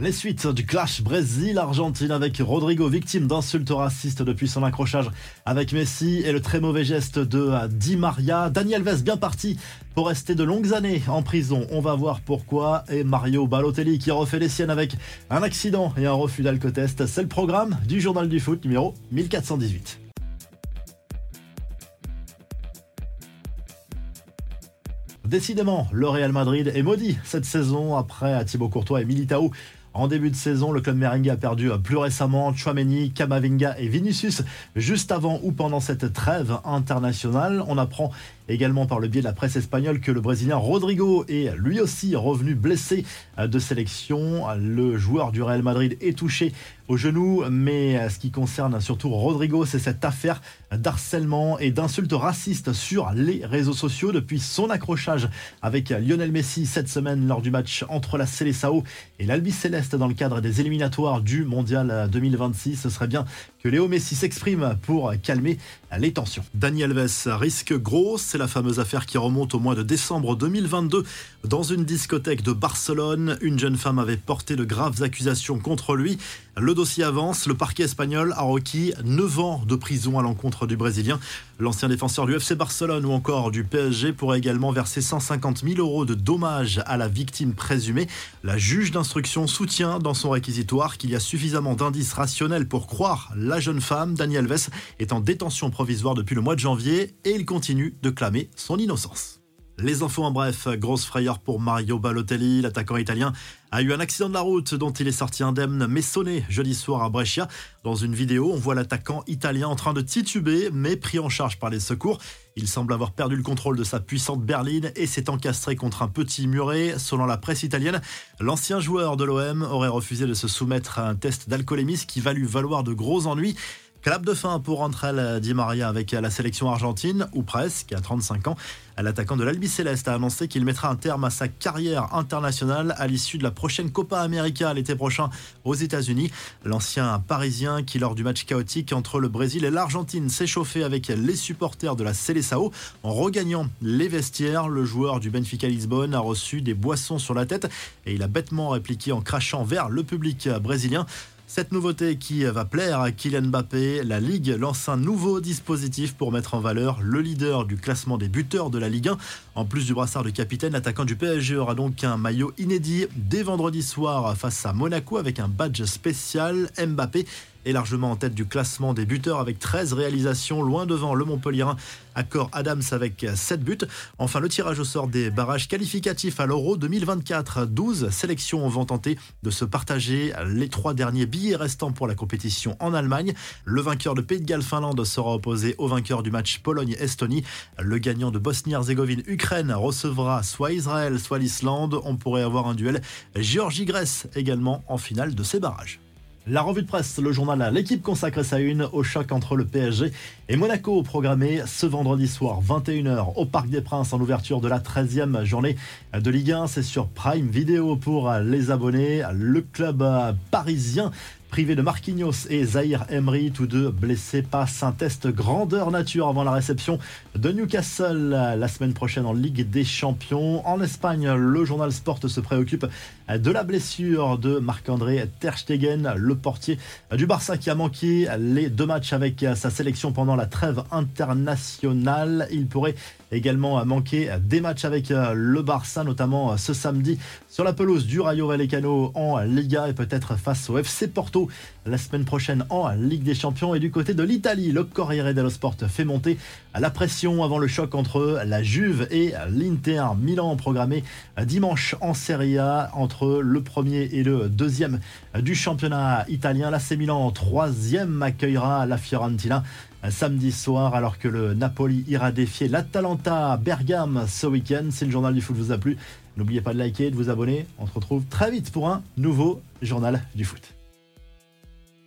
Les suites du clash Brésil-Argentine avec Rodrigo victime d'insultes racistes depuis son accrochage avec Messi et le très mauvais geste de Di Maria. Daniel Vez bien parti pour rester de longues années en prison. On va voir pourquoi. Et Mario Balotelli qui refait les siennes avec un accident et un refus d'alcotest. C'est le programme du journal du foot numéro 1418. Décidément, le Real Madrid est maudit cette saison après Thibaut Courtois et Militao en début de saison, le club merengue a perdu plus récemment Chouameni, Kamavinga et Vinicius juste avant ou pendant cette trêve internationale. On apprend également par le biais de la presse espagnole que le Brésilien Rodrigo est lui aussi revenu blessé de sélection. Le joueur du Real Madrid est touché au genou, mais ce qui concerne surtout Rodrigo, c'est cette affaire d'harcèlement et d'insultes racistes sur les réseaux sociaux depuis son accrochage avec Lionel Messi cette semaine lors du match entre la Seleção et l'Albi Céleste dans le cadre des éliminatoires du Mondial 2026. Ce serait bien que Léo Messi s'exprime pour calmer les tensions. Daniel Alves risque gros, c'est la fameuse affaire qui remonte au mois de décembre 2022 dans une discothèque de Barcelone. Une jeune femme avait porté de graves accusations contre lui. Le dossier avance, le parquet espagnol a requis 9 ans de prison à l'encontre du Brésilien. L'ancien défenseur du FC Barcelone ou encore du PSG pourrait également verser 150 000 euros de dommages à la victime présumée. La juge d'instruction soutient dans son réquisitoire qu'il y a suffisamment d'indices rationnels pour croire la jeune femme, Daniel Alves, est en détention provisoire depuis le mois de janvier et il continue de clamer son innocence. Les infos en bref, grosse frayeur pour Mario Balotelli, l'attaquant italien a eu un accident de la route dont il est sorti indemne mais sonné jeudi soir à Brescia. Dans une vidéo, on voit l'attaquant italien en train de tituber mais pris en charge par les secours. Il semble avoir perdu le contrôle de sa puissante berline et s'est encastré contre un petit muret. Selon la presse italienne, l'ancien joueur de l'OM aurait refusé de se soumettre à un test d'alcoolémie qui va lui valoir de gros ennuis. Clap de fin pour Rentrel Di Maria avec la sélection argentine, ou presque, à 35 ans. L'attaquant de l'Albi Céleste a annoncé qu'il mettra un terme à sa carrière internationale à l'issue de la prochaine Copa América l'été prochain aux États-Unis. L'ancien parisien qui, lors du match chaotique entre le Brésil et l'Argentine, s'est chauffé avec les supporters de la Seleção. En regagnant les vestiaires, le joueur du Benfica Lisbonne a reçu des boissons sur la tête et il a bêtement répliqué en crachant vers le public brésilien. Cette nouveauté qui va plaire à Kylian Mbappé, la Ligue lance un nouveau dispositif pour mettre en valeur le leader du classement des buteurs de la Ligue 1. En plus du brassard de capitaine, l'attaquant du PSG aura donc un maillot inédit dès vendredi soir face à Monaco avec un badge spécial Mbappé est largement en tête du classement des buteurs avec 13 réalisations, loin devant le Montpellierin, Accor Adams avec 7 buts. Enfin, le tirage au sort des barrages qualificatifs à l'Euro 2024. 12 sélections vont tenter de se partager les trois derniers billets restants pour la compétition en Allemagne. Le vainqueur de Pays de Galles-Finlande sera opposé au vainqueur du match Pologne-Estonie. Le gagnant de Bosnie-Herzégovine-Ukraine recevra soit Israël, soit l'Islande. On pourrait avoir un duel Géorgie-Grèce également en finale de ces barrages. La revue de presse, le journal L'équipe consacre sa une au choc entre le PSG et Monaco programmé ce vendredi soir 21h au Parc des Princes en ouverture de la 13e journée de Ligue 1. C'est sur Prime Vidéo pour les abonnés. Le club parisien Privé de Marquinhos et Zahir Emery, tous deux blessés, passe un test grandeur nature avant la réception de Newcastle la semaine prochaine en Ligue des Champions. En Espagne, le journal Sport se préoccupe de la blessure de Marc-André Ter Stegen, le portier du Barça qui a manqué les deux matchs avec sa sélection pendant la trêve internationale. Il pourrait également manquer des matchs avec le Barça, notamment ce samedi sur la pelouse du Rayo Vallecano en Liga et peut-être face au FC La semaine prochaine en Ligue des Champions. Et du côté de l'Italie, le Corriere dello Sport fait monter la pression avant le choc entre la Juve et l'Inter Milan programmé dimanche en Serie A entre le premier et le deuxième du championnat italien. L'AC Milan en troisième accueillera la Fiorentina samedi soir alors que le Napoli ira défier l'Atalanta Bergame ce week-end. Si le journal du foot vous a plu, n'oubliez pas de liker, de vous abonner. On se retrouve très vite pour un nouveau journal du foot.